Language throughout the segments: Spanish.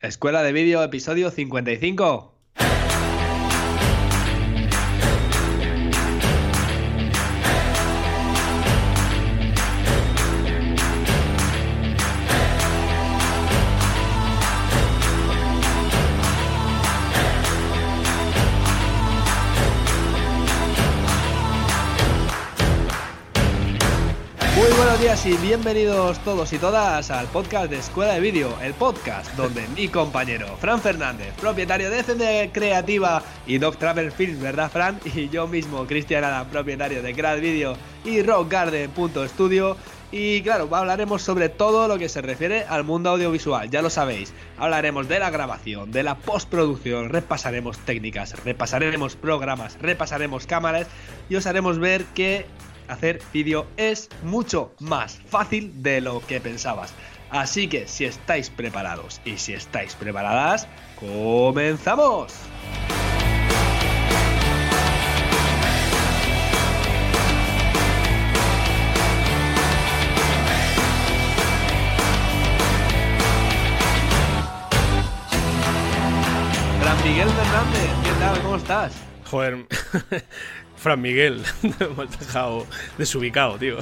Escuela de Vídeo, episodio 55. Y bienvenidos todos y todas al podcast de Escuela de Vídeo, el podcast donde mi compañero Fran Fernández, propietario de FM Creativa y Doc Travel Films, ¿verdad Fran? Y yo mismo, Cristian Adam, propietario de Grad Video y Rockgarden.studio. Y claro, hablaremos sobre todo lo que se refiere al mundo audiovisual, ya lo sabéis. Hablaremos de la grabación, de la postproducción, repasaremos técnicas, repasaremos programas, repasaremos cámaras y os haremos ver que hacer vídeo es mucho más fácil de lo que pensabas. Así que si estáis preparados y si estáis preparadas, comenzamos. Miguel Fernández, ¿qué tal? ¿Cómo estás? Joder, Fran Miguel, desubicado, tío.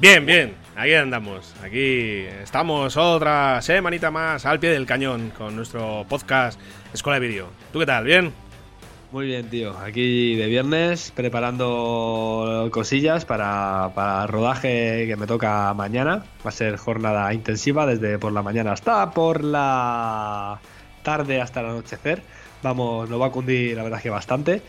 Bien, bien, aquí andamos. Aquí estamos otra semanita más al pie del cañón con nuestro podcast Escuela de Vídeo. ¿Tú qué tal? ¿Bien? Muy bien, tío. Aquí de viernes preparando cosillas para, para rodaje que me toca mañana. Va a ser jornada intensiva desde por la mañana hasta por la tarde hasta el anochecer. Vamos, nos va a cundir la verdad que bastante.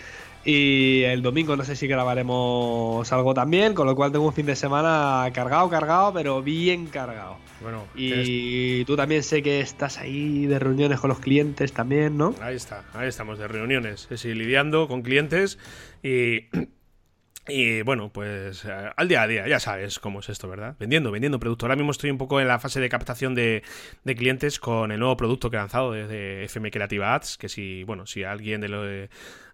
Y el domingo no sé si grabaremos algo también, con lo cual tengo un fin de semana cargado, cargado, pero bien cargado. Bueno, Y tú también sé que estás ahí de reuniones con los clientes también, ¿no? ahí está, ahí estamos de reuniones, sí, lidiando con clientes y Y bueno, pues eh, al día a día, ya sabes cómo es esto, ¿verdad? Vendiendo, vendiendo producto. Ahora mismo estoy un poco en la fase de captación de, de clientes con el nuevo producto que he lanzado desde FM Creativa Ads, que si, bueno, si alguien de lo de,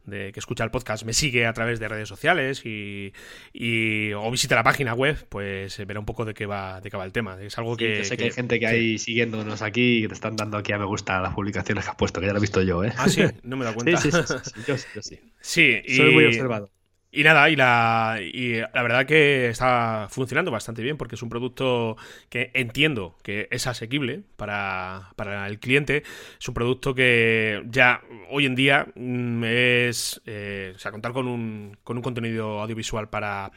de que escucha el podcast me sigue a través de redes sociales y, y o visita la página web, pues eh, verá un poco de qué va, de qué va el tema. Es algo Sí, que... yo sé que, hay gente que sí. hay siguiéndonos aquí y que te están dando aquí a me gusta las publicaciones que has puesto, que ya lo he visto yo, ¿eh? Ah, sí, no me sí, cuenta. sí, sí, yo sí, yo sí. Sí, y... Soy muy observado. Y nada, y la, y la verdad que está funcionando bastante bien porque es un producto que entiendo que es asequible para, para el cliente. Es un producto que ya hoy en día mm, es, eh, o sea, contar con un, con un contenido audiovisual para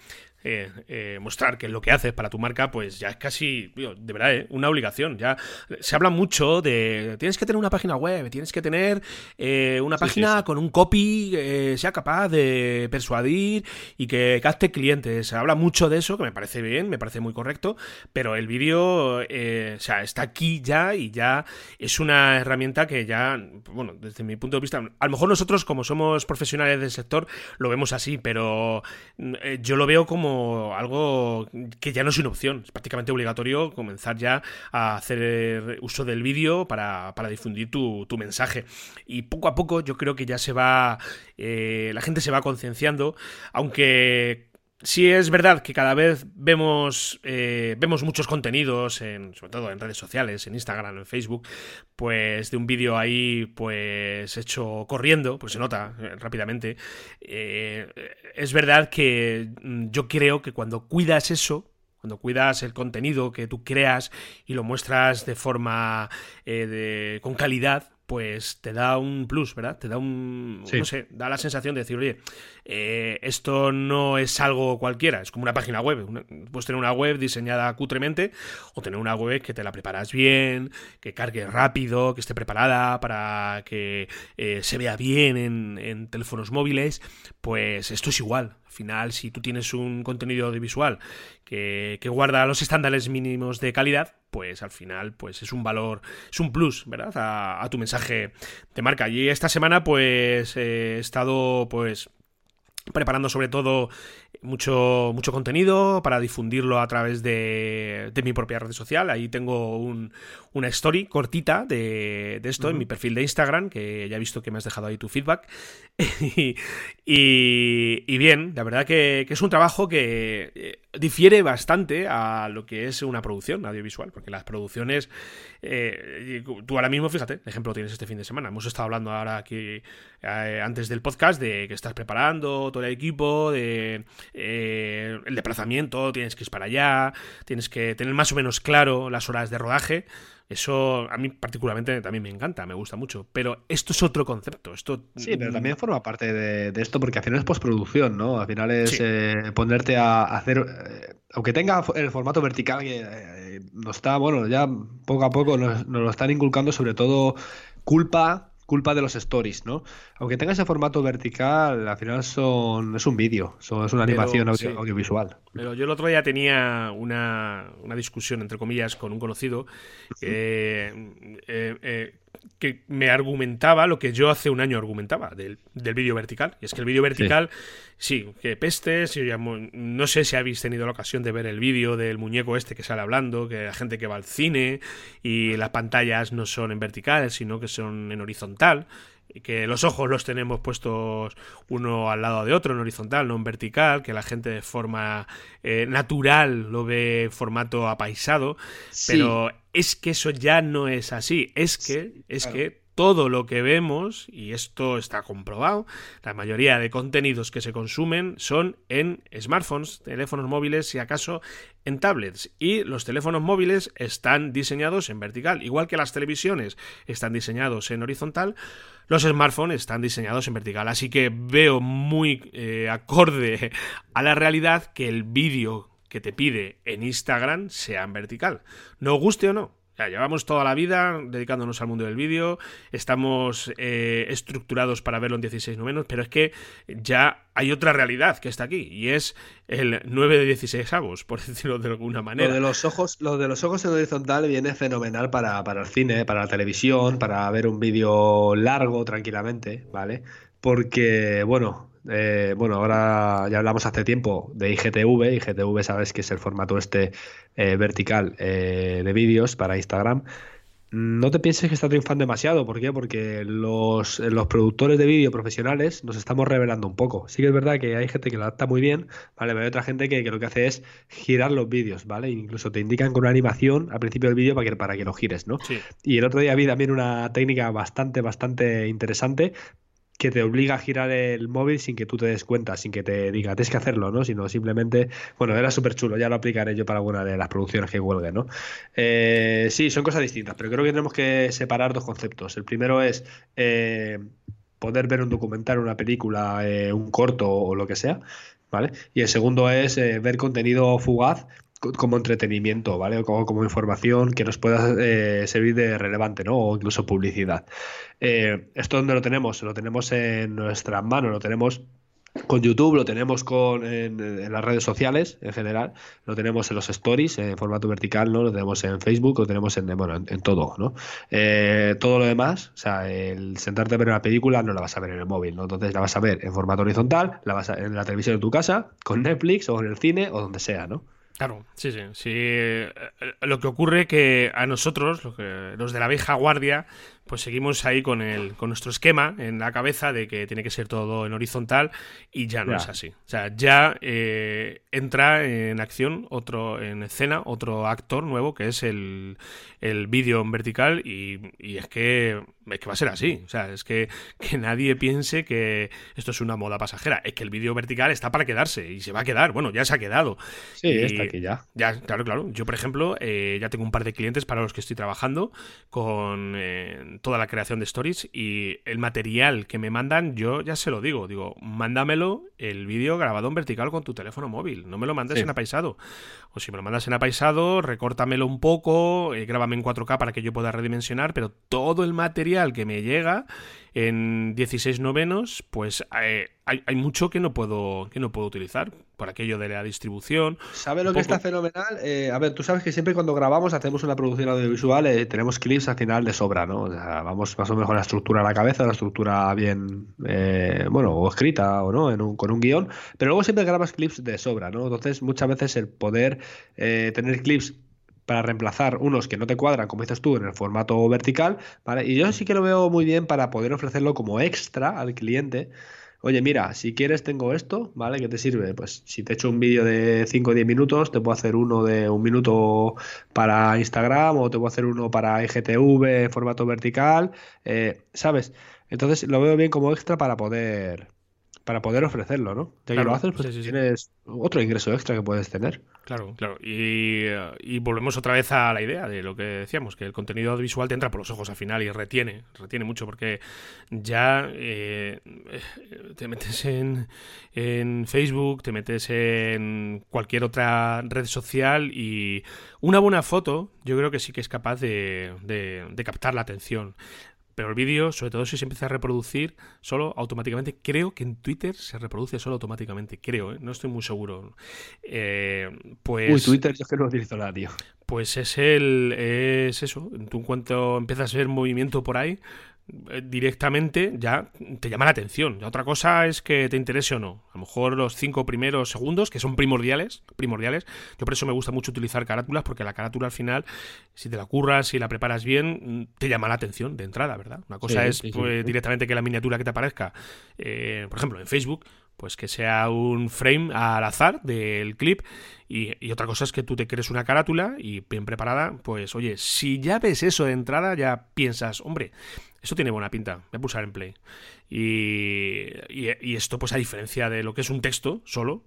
eh, eh, mostrar que es lo que haces para tu marca, pues ya es casi, tío, de verdad, eh, una obligación. Ya se habla mucho de tienes que tener una página web, tienes que tener eh, una Sí, página sí, sí. con un copy que sea capaz de persuadir y que capte clientes. Se habla mucho de eso, que me parece bien, me parece muy correcto, pero el vídeo, eh, o sea, está aquí ya y ya es una herramienta que ya, bueno, desde mi punto de vista, a lo mejor nosotros como somos profesionales del sector lo vemos así, pero mm, eh, yo lo veo como algo que ya no es una opción, es prácticamente obligatorio comenzar ya a hacer uso del vídeo para, para difundir tu, tu mensaje. Y poco a poco yo creo que ya se va, eh, la gente se va concienciando, aunque Sí es verdad que cada vez vemos, eh, vemos muchos contenidos, en, sobre todo en redes sociales, en Instagram, en Facebook, pues de un vídeo ahí pues hecho corriendo, pues se nota eh, rápidamente. Eh, es verdad que mm, yo creo que cuando cuidas eso, cuando cuidas el contenido que tú creas y lo muestras de forma eh, de- con calidad, pues te da un plus, ¿verdad? Te da un, Sí. no sé, da la sensación de decir, oye, eh, esto no es algo cualquiera, es como una página web. Una- puedes tener una web diseñada cutremente o tener una web que te la preparas bien, que cargue rápido, que esté preparada para que eh, se vea bien en, en teléfonos móviles. Pues esto es igual. Al final, si tú tienes un contenido audiovisual que, que guarda los estándares mínimos de calidad, pues al final pues es un valor, es un plus, ¿verdad? A, a tu mensaje de marca. Y esta semana pues eh, he estado pues preparando sobre todo mucho, mucho contenido para difundirlo a través de, de mi propia red social. Ahí tengo un, una story cortita de, de esto en mi perfil de Instagram, que ya he visto que me has dejado ahí tu feedback. y, y, bien, la verdad que, que, es un trabajo que eh, difiere bastante a lo que es una producción audiovisual, porque las producciones, eh, tú ahora mismo, fíjate, ejemplo tienes este fin de semana, hemos estado hablando ahora aquí eh, antes del podcast de que estás preparando todo el equipo, de eh, el desplazamiento, tienes que ir para allá, tienes que tener más o menos claro las horas de rodaje. Eso a mí particularmente también me encanta, me gusta mucho. Pero esto es otro concepto. Esto... Sí, pero también forma parte de, esto porque al final es postproducción, ¿no? Al final es eh, ponerte a hacer... Eh, aunque tenga el formato vertical que nos está, bueno, ya poco a poco nos lo están inculcando sobre todo culpa culpa de los stories, ¿no? Aunque tenga ese formato vertical, al final son es un vídeo, son, es una animación audiovisual. Pero yo el otro día tenía una, una discusión, entre comillas, con un conocido eh, eh, que me argumentaba lo que yo hace un año argumentaba del, del vídeo vertical. Y es que el vídeo vertical, sí, que pestes, no sé si habéis tenido la ocasión de ver el vídeo del muñeco este que sale hablando, que la gente que va al cine y las pantallas no son en vertical, sino que son en horizontal que los ojos los tenemos puestos uno al lado de otro en horizontal, no en vertical, que la gente de forma eh, natural lo ve en formato apaisado, pero es que eso ya no es así, es que es que todo lo que vemos, y esto está comprobado, la mayoría de contenidos que se consumen son en smartphones, teléfonos móviles, si acaso en tablets. Y los teléfonos móviles están diseñados en vertical, igual que las televisiones están diseñados en horizontal, los smartphones están diseñados en vertical. Así que veo muy eh, acorde a la realidad que el vídeo que te pide en Instagram sea en vertical. No guste o no, llevamos toda la vida dedicándonos al mundo del vídeo, estamos eh, estructurados para verlo en 16 no menos, pero es que ya hay otra realidad que está aquí y es el 9 de 16 avos, por decirlo de alguna manera. Lo de los ojos, lo de los ojos en horizontal viene fenomenal para, para el cine, para la televisión, para ver un vídeo largo tranquilamente, ¿vale? Porque, bueno, eh, bueno, ahora ya hablamos hace tiempo de IGTV. IGTV, sabes que es el formato este eh, vertical eh, de vídeos para Instagram. No te pienses que está triunfando demasiado. ¿Por qué? Porque los, los productores de vídeo profesionales nos estamos revelando un poco. Sí que es verdad que hay gente que lo adapta muy bien, ¿vale? Pero hay otra gente que, lo que hace es girar los vídeos, ¿vale? Incluso te indican con una animación al principio del vídeo para que, para que lo gires, ¿no? Y el otro día vi también una técnica bastante, bastante interesante que te obliga a girar el móvil sin que tú te des cuenta, sin que te diga, tienes que hacerlo, ¿no? Sino simplemente, bueno, era súper chulo, ya lo aplicaré yo para alguna de las producciones que huelgue, ¿no? Eh, sí, son cosas distintas, pero creo que tenemos que separar dos conceptos. El primero es eh, poder ver un documental, una película, eh, un corto o lo que sea, ¿vale? Y el segundo es ver contenido fugaz como entretenimiento, ¿vale? O como, información que nos pueda eh, servir de relevante, ¿no? O incluso publicidad. Eh, ¿Esto dónde lo tenemos? Lo tenemos en nuestras manos, lo tenemos con YouTube, lo tenemos con, en, las redes sociales en general, lo tenemos en los stories en formato vertical, ¿no? Lo tenemos en Facebook, lo tenemos en, todo, ¿no? Eh, todo lo demás, o sea, el sentarte a ver una película no la vas a ver en el móvil, ¿no? Entonces la vas a ver en formato horizontal, la vas a, en la televisión de tu casa, con Netflix o en el cine o donde sea, ¿no? Claro, sí, sí, sí. Eh, lo que ocurre que a nosotros, los de la vieja guardia, pues seguimos ahí con, el, con nuestro esquema en la cabeza de que tiene que ser todo en horizontal y ya no es así. O sea, ya eh, entra en acción otro, en escena, otro actor nuevo que es el, el vídeo en vertical y, y, es que es que va a ser así. O sea, es que, que nadie piense que esto es una moda pasajera. Es que el vídeo vertical está para quedarse y se va a quedar. Bueno, ya se ha quedado. Sí, está aquí ya. Ya, claro, claro. Yo, por ejemplo, eh, ya tengo un par de clientes para los que estoy trabajando con eh, toda la creación de stories y el material que me mandan, yo ya se lo digo, digo, mándamelo el vídeo grabado en vertical con tu teléfono móvil, no me lo mandes en apaisado. O si me lo mandas en apaisado, recórtamelo un poco, eh, grábame en 4K para que yo pueda redimensionar, pero todo el material que me llega en 16 novenos, pues eh, hay, hay, mucho que no puedo que no puedo utilizar por aquello de la distribución. ¿Sabes lo que está fenomenal? Eh, a ver, tú sabes que siempre cuando grabamos hacemos una producción audiovisual eh, tenemos clips al final de sobra, ¿no? O sea, vamos más o menos con la estructura a la cabeza, la estructura bien, eh, bueno, o escrita o no, en un, con un guion, pero luego siempre grabas clips de sobra, ¿no? Entonces muchas veces el poder tener clips para reemplazar unos que no te cuadran, como dices tú, en el formato vertical, ¿vale? Y yo sí que lo veo muy bien para poder ofrecerlo como extra al cliente oye, mira, si quieres tengo esto, ¿vale? ¿Qué te sirve? Pues si te echo un vídeo de 5 o 10 minutos, te puedo hacer uno de un minuto para Instagram o te puedo hacer uno para IGTV, formato vertical, eh, ¿sabes? Entonces lo veo bien como extra para poder para poder ofrecerlo, ¿no? Ya que lo haces, pues tienes otro ingreso extra que puedes tener. Claro, claro. Y, y, volvemos otra vez a la idea de lo que decíamos, que el contenido visual te entra por los ojos al final y retiene, retiene mucho, porque ya eh, te metes en, en Facebook, te metes en cualquier otra red social y una buena foto yo creo que sí que es capaz de, de, de captar la atención. Pero el vídeo, sobre todo si se empieza a reproducir solo automáticamente, creo que en Twitter se reproduce solo automáticamente, creo, ¿eh? no estoy muy seguro. Eh, pues, Uy, Twitter yo es que no utilizo nada, tío. Pues es el. es eso. Tú en cuanto empiezas a ver movimiento por ahí, directamente ya te llama la atención. Y otra cosa es que te interese o no. A lo mejor los cinco primeros segundos, que son primordiales, primordiales. Yo por eso me gusta mucho utilizar carátulas, porque la carátula al final, si te la curras, si la preparas bien, te llama la atención de entrada, ¿verdad? Una cosa es pues, directamente que la miniatura que te aparezca, eh, por ejemplo, en Facebook, pues que sea un frame al azar del clip y, y, otra cosa es que tú te crees una carátula y bien preparada, pues oye, si ya ves eso de entrada ya piensas, hombre, eso tiene buena pinta, voy a pulsar en play. Y, y, esto, pues a diferencia de lo que es un texto solo,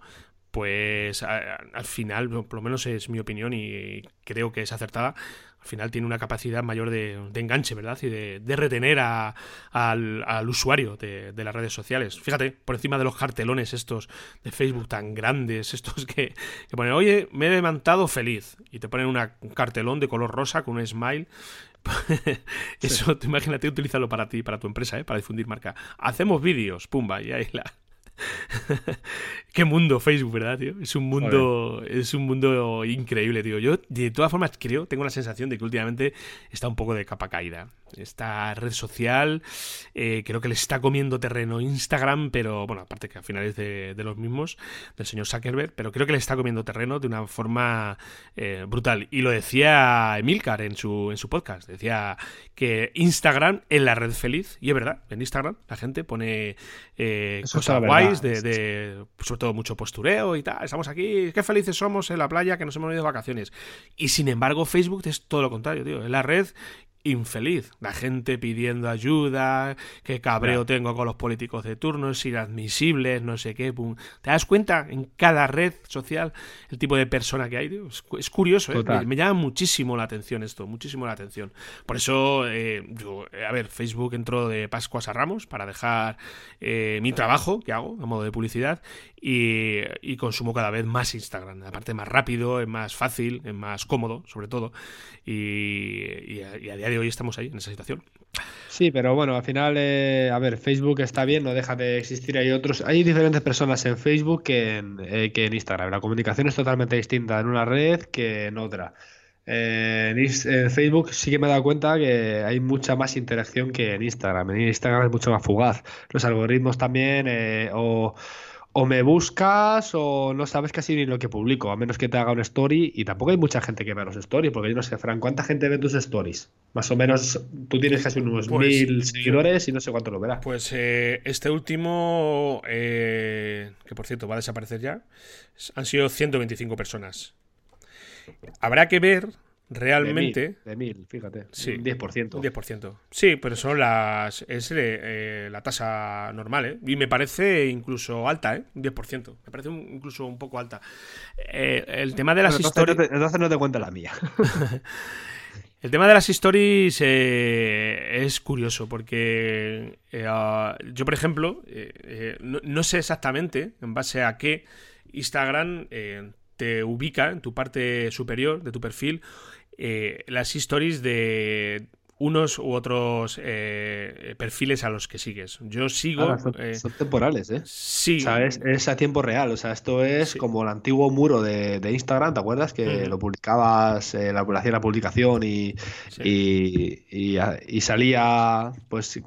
pues al final, por lo menos es mi opinión y creo que es acertada, al final tiene una capacidad mayor de, enganche, ¿verdad? Y de, retener al, usuario de, las redes sociales. Fíjate, por encima de los cartelones estos de Facebook tan grandes, estos que, ponen, oye, me he levantado feliz. Y te ponen un cartelón de color rosa con un smile. Eso, imagínate utilizarlo para ti, para tu empresa, ¿eh? para difundir marca. Hacemos vídeos, pumba, y ahí la, Qué mundo Facebook, ¿verdad, tío? Es un mundo, es un mundo increíble, tío. Yo, de todas formas, creo, tengo la sensación de que últimamente está un poco de capa caída. Esta red social, eh, creo que le está comiendo terreno Instagram, pero bueno, aparte que al final es de, los mismos, del señor Zuckerberg, pero creo que le está comiendo terreno de una forma eh, brutal. Y lo decía Emilcar en su, en su podcast, decía que Instagram es la red feliz, y es verdad, en Instagram la gente pone eh, cosas guays, de, de, sobre todo mucho postureo y tal, estamos aquí, qué felices somos en la playa que nos hemos ido de vacaciones. Y sin embargo Facebook es todo lo contrario, tío, es la red infeliz. La gente pidiendo ayuda, qué cabreo tengo con los políticos de turno, es inadmisible, no sé qué. ¿Te das cuenta en cada red social el tipo de persona que hay? Es, curioso, ¿eh? me, llama muchísimo la atención esto, muchísimo la atención. Por eso, eh, a ver, Facebook entró de Pascuas a Ramos para dejar eh, mi trabajo que hago a modo de publicidad y, consumo cada vez más Instagram. Aparte, más rápido, es más fácil, es más cómodo, sobre todo. Y, a, día de hoy estamos ahí, en esa situación. Sí, pero bueno, al final, eh, a ver, Facebook está bien, no deja de existir. Hay otros, hay diferentes personas en Facebook que en, eh, que en Instagram. La comunicación es totalmente distinta en una red que en otra. Eh, en, Facebook sí que me he dado cuenta que hay mucha más interacción que en Instagram. En Instagram es mucho más fugaz. Los algoritmos también, o o me buscas o no sabes casi ni lo que publico, a menos que te haga una story. Y tampoco hay mucha gente que vea los stories, porque yo no sé, Fran, ¿cuánta gente ve tus stories? Más o menos, tú tienes casi unos pues, mil seguidores y no sé cuánto lo verás. Pues eh, este último, eh, que por cierto va a desaparecer ya, han sido 125 personas. Habrá que ver realmente. De mil, fíjate. Sí, un 10%. 10%. Sí, pero son las. Es eh, la tasa normal, ¿eh? Y me parece incluso alta, ¿eh? Un 10%. Me parece incluso un poco alta. Eh, el tema de las historias. Entonces no te cuento la mía. El tema de las stories eh, es curioso porque yo, por ejemplo, no, no, sé exactamente en base a qué Instagram te ubica en tu parte superior de tu perfil eh, las stories de unos u otros eh, perfiles a los que sigues. Yo sigo. son, son, temporales, ¿eh? Sí. O sea, es, a tiempo real. O sea, esto es como el antiguo muro de, Instagram, ¿te acuerdas? Que lo publicabas, la, hacía la publicación y, y, y, salía, pues,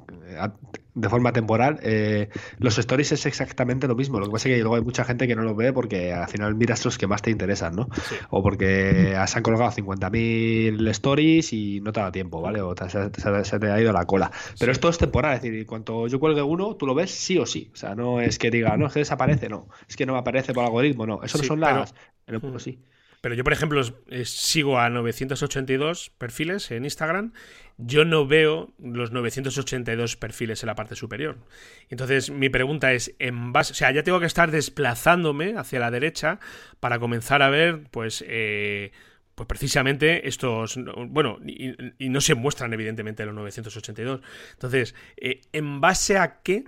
de forma temporal. Eh, los stories es exactamente lo mismo. Lo que pasa es que luego hay mucha gente que no lo ve porque al final miras los que más te interesan, ¿no? O porque se han colgado 50.000 stories y no te da tiempo, ¿vale? O se, te ha ido la cola. Pero esto es temporal, es decir, cuando yo cuelgue uno, tú lo ves sí o sí. O sea, no es que diga, no, es que desaparece, no. Es que no me aparece por algoritmo, no. Eso no son las. En el sí. Pero yo, por ejemplo, sigo a 982 perfiles en Instagram. Yo no veo los 982 perfiles en la parte superior. Entonces, mi pregunta es, en base, o sea, ya tengo que estar desplazándome hacia la derecha para comenzar a ver, pues, eh, pues precisamente estos, bueno, y, no se muestran evidentemente los 982. Entonces, eh, ¿en base a qué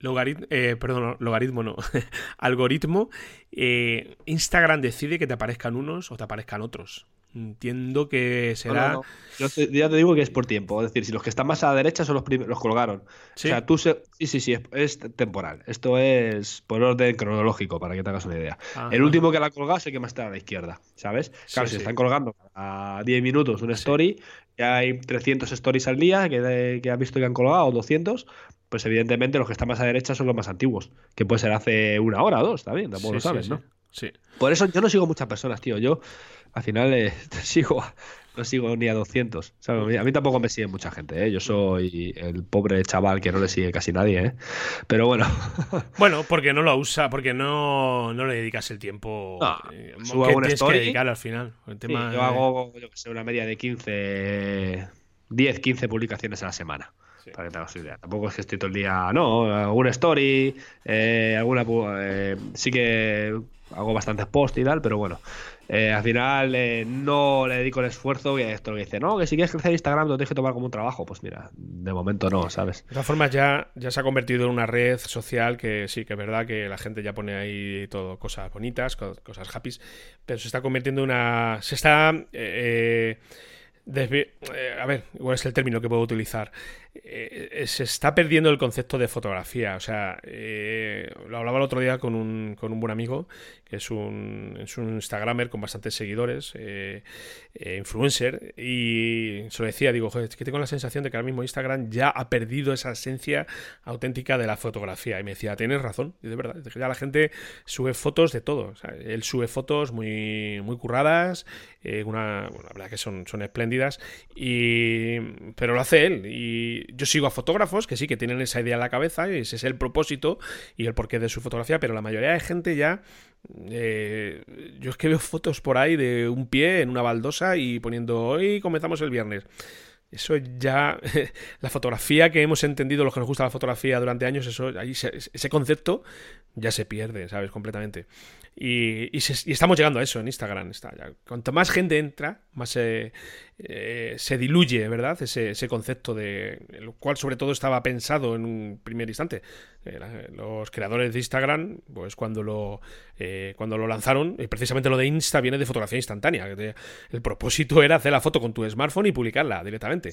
logaritmo, eh, perdón, logaritmo no, algoritmo, eh, Instagram decide que te aparezcan unos o te aparezcan otros. Entiendo que será. Yo ya te digo que es por tiempo. Es decir, si los que están más a la derecha son los primeros, los colgaron. O sea, tú Sí, sí, sí, es, temporal. Esto es por orden cronológico, para que te hagas una idea. El último que la ha colgado es el que más está a la izquierda, ¿sabes? Claro, si están colgando a 10 minutos una story, ya hay 300 stories al día que, que has visto que han colgado, o 200, pues evidentemente los que están más a derecha son los más antiguos, que puede ser hace una hora o dos, está bien, tampoco lo sabes, ¿no? Sí. Por eso yo no sigo muchas personas, tío. Yo al final eh, sigo, no sigo ni a 200. a mí tampoco me sigue mucha gente, ¿eh? Yo soy el pobre chaval que no le sigue casi nadie, ¿eh? Pero bueno. bueno, porque no lo usa, porque no, no le dedicas el tiempo no, eh, subo que tienes story, que dedicar al final. yo hago, yo que sé, una media de 15, 10, 15 publicaciones a la semana. Para que te hagas idea. Tampoco es que estoy todo el día. No, alguna story, eh, alguna. Eh, sí que hago bastantes posts y tal, pero bueno. Eh, al final no le dedico el esfuerzo y esto que dice, no, que si quieres crecer Instagram lo tienes que tomar como un trabajo. Pues mira, de momento no, ¿sabes? De todas formas, ya, ya se ha convertido en una red social que sí, que es verdad que la gente ya pone ahí todo, cosas bonitas, cosas happy, pero se está convirtiendo en una. Se está. a ver, igual es el término que puedo utilizar. Eh, se está perdiendo el concepto de fotografía. O sea, eh, lo hablaba el otro día con un, con un buen amigo, que es un, es un Instagramer con bastantes seguidores, eh, influencer, y se lo decía, digo, es que tengo la sensación de que ahora mismo Instagram ya ha perdido esa esencia auténtica de la fotografía. Y me decía, tienes razón, y de verdad, ya la gente sube fotos de todo. él sube fotos muy, muy curradas, una, la verdad que son, son espléndidas, y, pero lo hace él. Y yo sigo a fotógrafos que sí, que tienen esa idea en la cabeza, y ese es el propósito y el porqué de su fotografía, pero la mayoría de gente ya... Eh, yo es que veo fotos por ahí de un pie en una baldosa y poniendo hoy comenzamos el viernes. Eso ya, la fotografía que hemos entendido, los que nos gusta la fotografía durante años, eso, ahí ese concepto ya se pierde, ¿sabes? Completamente. Y, estamos llegando a eso en Instagram. Está. Cuanto más gente entra, más se, eh, se diluye, ¿verdad? Ese, ese, concepto de lo cual sobre todo estaba pensado en un primer instante. Eh, los creadores de Instagram, pues cuando lo, eh, cuando lo lanzaron, y precisamente lo de Insta viene de fotografía instantánea. El propósito era hacer la foto con tu smartphone y publicarla directamente.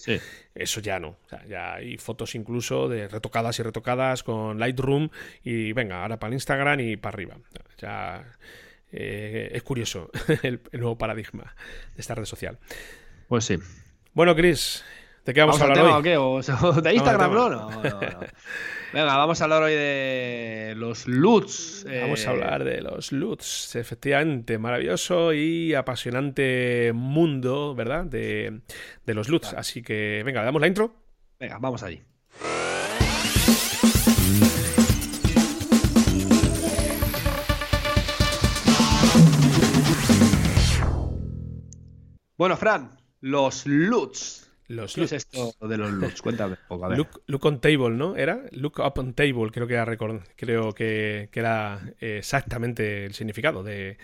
Eso ya no. ya hay fotos incluso de retocadas y retocadas con Lightroom y venga, ahora para Instagram y para arriba. Ya eh, es curioso el, nuevo paradigma de esta red social. Pues sí. Bueno, Chris, ¿de qué vamos, a hablar hoy? ¿De Instagram, no, no, Venga, vamos a hablar hoy de los LUTs. Vamos a hablar de los LUTs, efectivamente, maravilloso y apasionante mundo, ¿verdad? De, de los LUTs. Así que, venga, ¿damos la intro? Venga, vamos allí. Bueno, Fran, los LUTs. Los ¿Qué es esto de los LUTs? Cuéntame. Look, on table, ¿no? ¿Era? Look up on table, creo que era, creo que, era exactamente el significado de,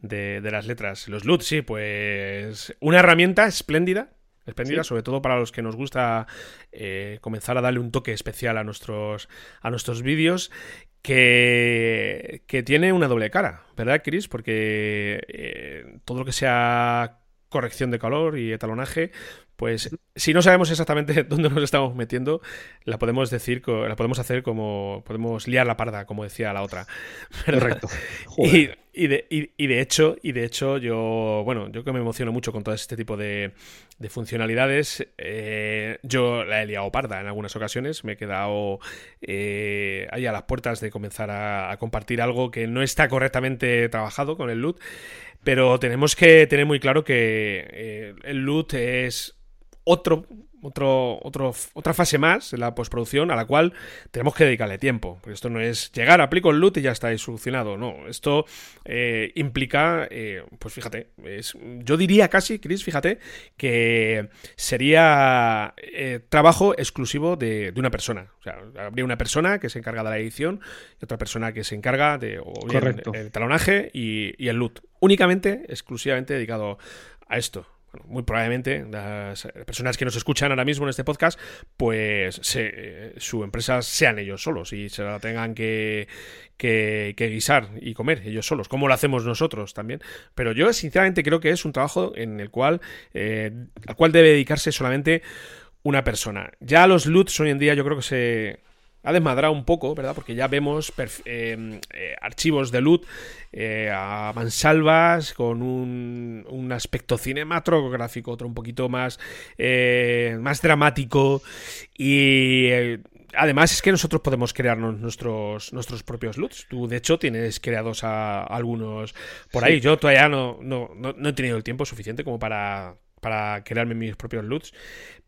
las letras. Los LUTs, sí, pues una herramienta espléndida, espléndida, sobre todo para los que nos gusta eh, comenzar a darle un toque especial a nuestros, a nuestros vídeos que, que, tiene una doble cara, ¿verdad, Chris? Porque eh, todo lo que sea corrección de color y etalonaje, Pues si no sabemos exactamente dónde nos estamos metiendo, la podemos decir, la podemos hacer como, podemos liar la parda, como decía la otra. Correcto. Y, y, de, y, de, hecho, y de hecho, yo, bueno, yo que me emociono mucho con todo este tipo de, de funcionalidades, eh, yo la he liado parda en algunas ocasiones, me he quedado eh, ahí a las puertas de comenzar a, a compartir algo que no está correctamente trabajado con el loot. Pero tenemos que tener muy claro que eh, el loot es otro, otro, otro, otra fase más en la postproducción a la cual tenemos que dedicarle tiempo. Porque esto no es llegar, aplico el loot y ya está solucionado. No, esto eh, implica, eh, pues fíjate, es, yo diría casi, Chris, fíjate, que sería trabajo exclusivo de, una persona. O sea, habría una persona que se encarga de la edición y otra persona que se encarga de el talonaje y, y el loot únicamente, exclusivamente dedicado a esto. Muy probablemente las personas que nos escuchan ahora mismo en este podcast, pues se, su empresa sean ellos solos y se la tengan que, que, guisar y comer ellos solos, como lo hacemos nosotros también. Pero yo sinceramente creo que es un trabajo en el cual, eh, al cual debe dedicarse solamente una persona. Ya los loots hoy en día yo creo que se ha desmadrado un poco, ¿verdad? Porque ya vemos eh, eh, archivos de loot eh, a mansalvas con un, un, aspecto cinematográfico, otro un poquito más, más dramático y... Además es que nosotros podemos crearnos nuestros, nuestros propios loots. Tú, de hecho, tienes creados a, algunos por ahí. Yo todavía no, no, no, he tenido el tiempo suficiente como para, para crearme mis propios loots.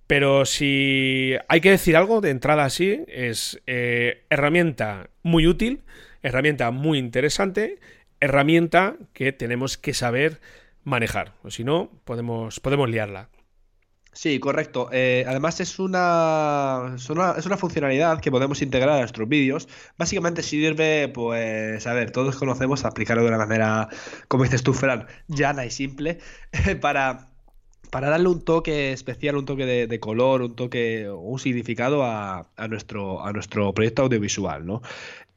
Pero si hay que decir algo de entrada así, es eh, herramienta muy útil, herramienta muy interesante, herramienta que tenemos que saber manejar. O si no, podemos, podemos liarla. Sí, correcto. Eh, además es una, es una, es, una, funcionalidad que podemos integrar a nuestros vídeos. Básicamente sirve, pues, a ver, todos conocemos aplicarlo de una manera, como dices tú, Fran, llana y simple, para para darle un toque especial, un toque de, color, un toque, un significado a, nuestro, a nuestro proyecto audiovisual, ¿no?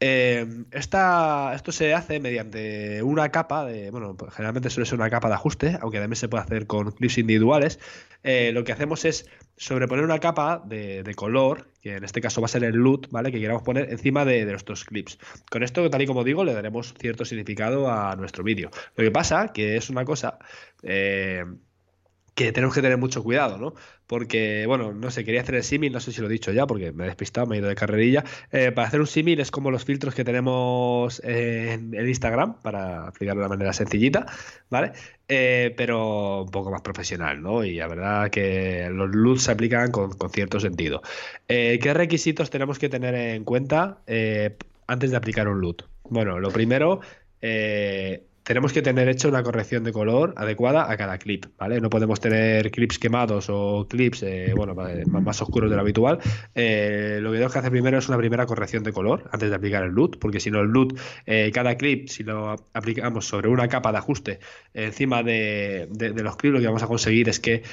Eh, esto se hace mediante una capa de, bueno, pues generalmente suele ser una capa de ajuste, aunque también se puede hacer con clips individuales. Eh, lo que hacemos es sobreponer una capa de, color, que en este caso va a ser el LUT, ¿vale? Que queramos poner encima de, nuestros clips. Con esto, tal y como digo, le daremos cierto significado a nuestro vídeo. Lo que pasa que es una cosa eh, que tenemos que tener mucho cuidado, ¿no? Porque, bueno, no sé, quería hacer el símil, no sé si lo he dicho ya, porque me he despistado, me he ido de carrerilla. Eh, para hacer un símil es como los filtros que tenemos en, Instagram, para aplicarlo de una manera sencillita, ¿vale? Eh, pero un poco más profesional, ¿no? Y la verdad que los LUTs se aplican con, cierto sentido. Eh, ¿Qué requisitos tenemos que tener en cuenta antes de aplicar un LUT? Bueno, lo primero, tenemos que tener hecho una corrección de color adecuada a cada clip, ¿vale? No podemos tener clips quemados o clips, eh, bueno, más oscuros de lo habitual. Eh, lo que tenemos que hacer primero es una primera corrección de color antes de aplicar el LUT, porque si no el LUT, eh, cada clip, si lo aplicamos sobre una capa de ajuste encima de, los clips, lo que vamos a conseguir es que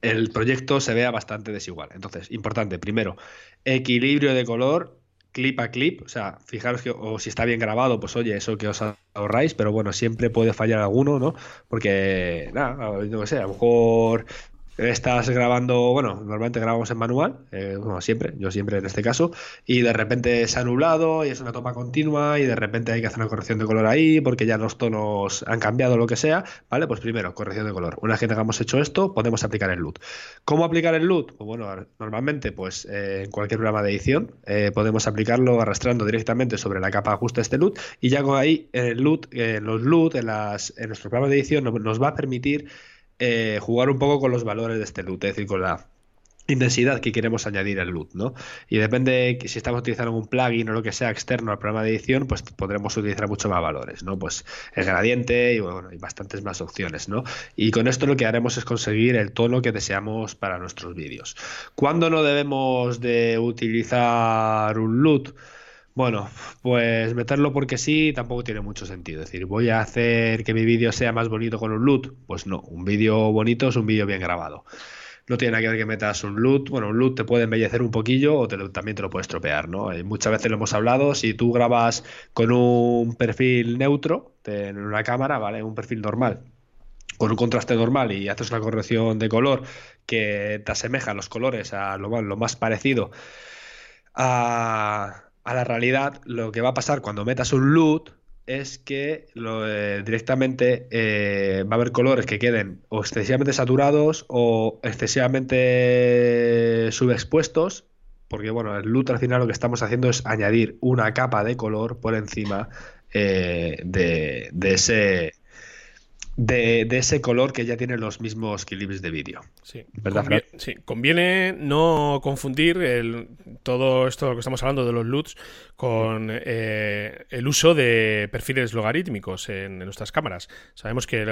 el proyecto se vea bastante desigual. Entonces, importante, primero, equilibrio de color clip a clip, o sea, fijaros que o si está bien grabado, pues oye, eso que os ahorráis, pero bueno, siempre puede fallar alguno, ¿no? Porque, nada, no sé, a lo mejor estás grabando, bueno, normalmente grabamos en manual, eh, siempre, yo siempre en este caso, y de repente se ha nublado y es una toma continua y de repente hay que hacer una corrección de color ahí porque ya los tonos han cambiado lo que sea, ¿vale? Pues primero, corrección de color. Una vez que tengamos hecho esto, podemos aplicar el LUT. ¿Cómo aplicar el LUT? Pues bueno, normalmente, pues eh, en cualquier programa de edición eh, podemos aplicarlo arrastrando directamente sobre la capa de ajuste este LUT y ya con ahí el LUT, los LUT en, las, en nuestro programa de edición nos va a permitir eh, jugar un poco con los valores de este loot, es decir, con la intensidad que queremos añadir al loot, ¿no? Y depende si estamos utilizando un plugin o lo que sea externo al programa de edición, pues podremos utilizar mucho más valores, ¿no? Pues el gradiente y bueno, y bastantes más opciones, ¿no? Y con esto lo que haremos es conseguir el tono que deseamos para nuestros vídeos. ¿Cuándo no debemos de utilizar un loot? Bueno, pues meterlo porque sí tampoco tiene mucho sentido. Es decir, ¿voy a hacer que mi vídeo sea más bonito con un loot? Pues no, un vídeo bonito es un vídeo bien grabado. No tiene nada que ver que metas un loot. Bueno, un loot te puede embellecer un poquillo o también te lo puede estropear, ¿no? muchas veces lo hemos hablado. Si tú grabas con un perfil neutro en una cámara, ¿vale? Un perfil normal con un contraste normal y haces una corrección de color que te asemeja los colores a lo, más parecido a, la realidad, lo que va a pasar cuando metas un loot es que eh, directamente eh, va a haber colores que queden o excesivamente saturados o excesivamente subexpuestos, porque bueno, el loot al final lo que estamos haciendo es añadir una capa de color por encima eh, de, ese de, ese color que ya tiene los mismos clips de vídeo. Sí. ¿Verdad, sí, conviene no confundir el, todo esto que estamos hablando de los LUTs con eh, el uso de perfiles logarítmicos en, nuestras cámaras. Sabemos que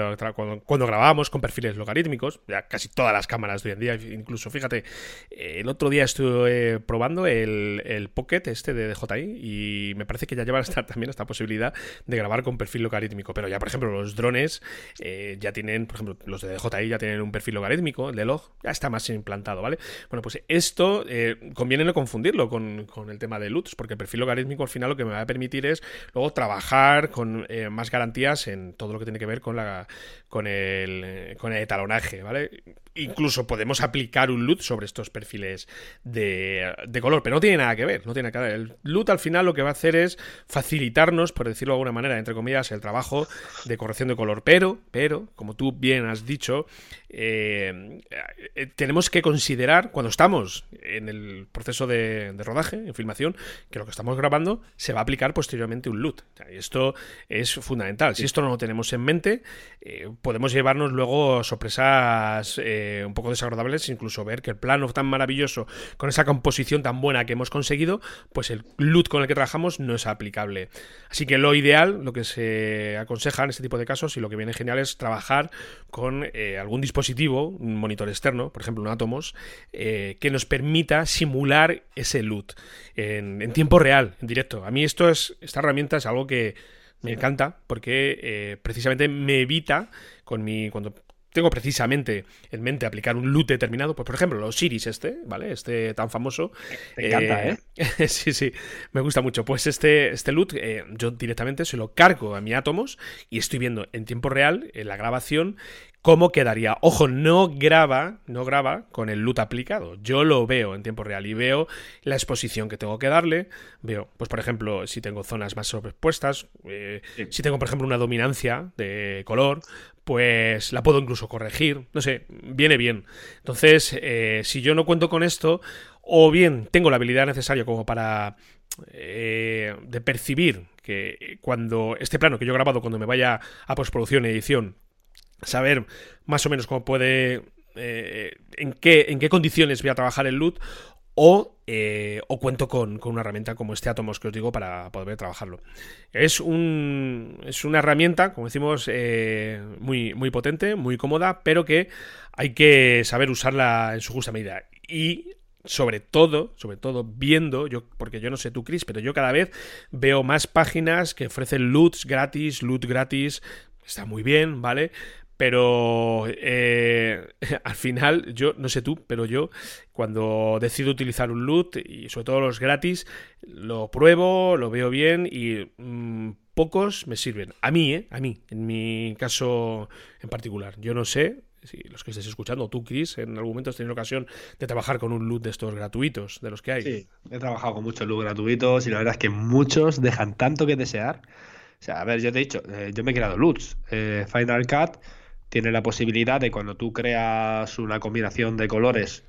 cuando, grabamos con perfiles logarítmicos, ya casi todas las cámaras de hoy en día, incluso fíjate, el otro día estuve probando el, el Pocket este de DJI y me parece que ya llevan esta, también esta posibilidad de grabar con perfil logarítmico. Pero ya, por ejemplo, los drones eh, ya tienen, por ejemplo, los de DJI ya tienen un perfil logarítmico, el de log ya está más implantado, ¿vale? Bueno, pues esto eh, conviene no confundirlo con, con el tema de LUTs, porque el perfil logarítmico al final lo que me va a permitir es luego trabajar con eh, más garantías en todo lo que tiene que ver con la con el con el etalonaje, ¿vale? incluso podemos aplicar un LUT sobre estos perfiles de, color, pero no tiene nada que ver, no tiene nada que ver. El LUT al final lo que va a hacer es facilitarnos, por decirlo de alguna manera, entre comillas, el trabajo de corrección de color. Pero, pero, como tú bien has dicho, eh, eh, tenemos que considerar, cuando estamos en el proceso de, rodaje, en filmación, que lo que estamos grabando se va a aplicar posteriormente un LUT. y esto es fundamental. Si esto no lo tenemos en mente, eh, podemos llevarnos luego sorpresas un poco desagradables, incluso ver que el plano tan maravilloso, con esa composición tan buena que hemos conseguido, pues el LUT con el que trabajamos no es aplicable. Así que lo ideal, lo que se aconseja en este tipo de casos y lo que viene genial es trabajar con eh, algún dispositivo, un monitor externo, por ejemplo un Atomos, eh, que nos permita simular ese LUT en, tiempo real, en directo. A mí esto es, esta herramienta es algo que me encanta porque eh, precisamente me evita con mi cuando tengo precisamente en mente aplicar un loot determinado, pues por ejemplo, los Siris este, ¿vale? Este tan famoso. Me encanta, ¿eh? sí, sí, me gusta mucho. Pues este, este loot eh, yo directamente se lo cargo a mi átomos y estoy viendo en tiempo real, en la grabación, cómo quedaría. Ojo, no graba, no graba con el loot aplicado. Yo lo veo en tiempo real y veo la exposición que tengo que darle. Veo, pues por ejemplo, si tengo zonas más sobrepuestas, eh, si tengo por ejemplo una dominancia de color, pues la puedo incluso corregir. No sé, viene bien. Entonces, eh, si yo no cuento con esto, o bien tengo la habilidad necesaria como para eh, de percibir que cuando este plano que yo he grabado cuando me vaya a postproducción y edición saber más o menos cómo puede eh, en qué en qué condiciones voy a trabajar el LUT eh, o, cuento con, una herramienta como este Atomos que os digo para poder trabajarlo. Es, un, es una herramienta, como decimos, eh, muy, muy potente, muy cómoda, pero que hay que saber usarla en su justa medida. Y sobre todo, sobre todo viendo, yo, porque yo no sé tú, Chris, pero yo cada vez veo más páginas que ofrecen loots gratis, loot gratis, está muy bien, ¿vale? Pero eh, al final, yo no sé tú, pero yo cuando decido utilizar un loot y sobre todo los gratis, lo pruebo, lo veo bien y mm, pocos me sirven. A mí, ¿eh? A mí, en mi caso en particular. Yo no sé si los que estés escuchando, tú, Chris, en algún momento has tenido ocasión de trabajar con un loot de estos gratuitos, de los que hay. Sí, he trabajado con muchos loot gratuitos y la verdad es que muchos dejan tanto que desear. O sea, a ver, yo te he dicho, eh, yo me he creado loots. Eh, Final Cut tiene la posibilidad de cuando tú creas una combinación de colores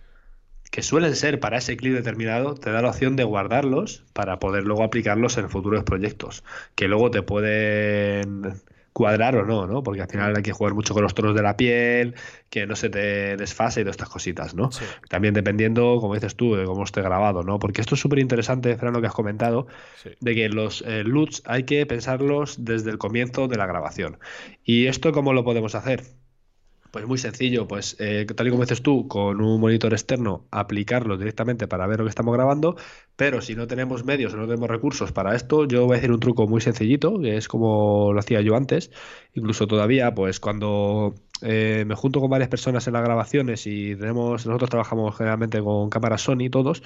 que suelen ser para ese clip determinado, te da la opción de guardarlos para poder luego aplicarlos en futuros proyectos, que luego te pueden cuadrar o no, ¿no? Porque al final hay que jugar mucho con los tonos de la piel, que no se te desfase y todas estas cositas, ¿no? También dependiendo, como dices tú, de cómo esté grabado, ¿no? Porque esto es súper interesante, Fran, lo que has comentado, de que los eh, LUTs hay que pensarlos desde el comienzo de la grabación. ¿Y esto cómo lo podemos hacer? Pues muy sencillo, pues eh, tal y como dices tú, con un monitor externo aplicarlo directamente para ver lo que estamos grabando, pero si no tenemos medios o no tenemos recursos para esto, yo voy a decir un truco muy sencillito, que es como lo hacía yo antes, incluso todavía, pues cuando eh, me junto con varias personas en las grabaciones y tenemos, nosotros trabajamos generalmente con cámaras Sony todos,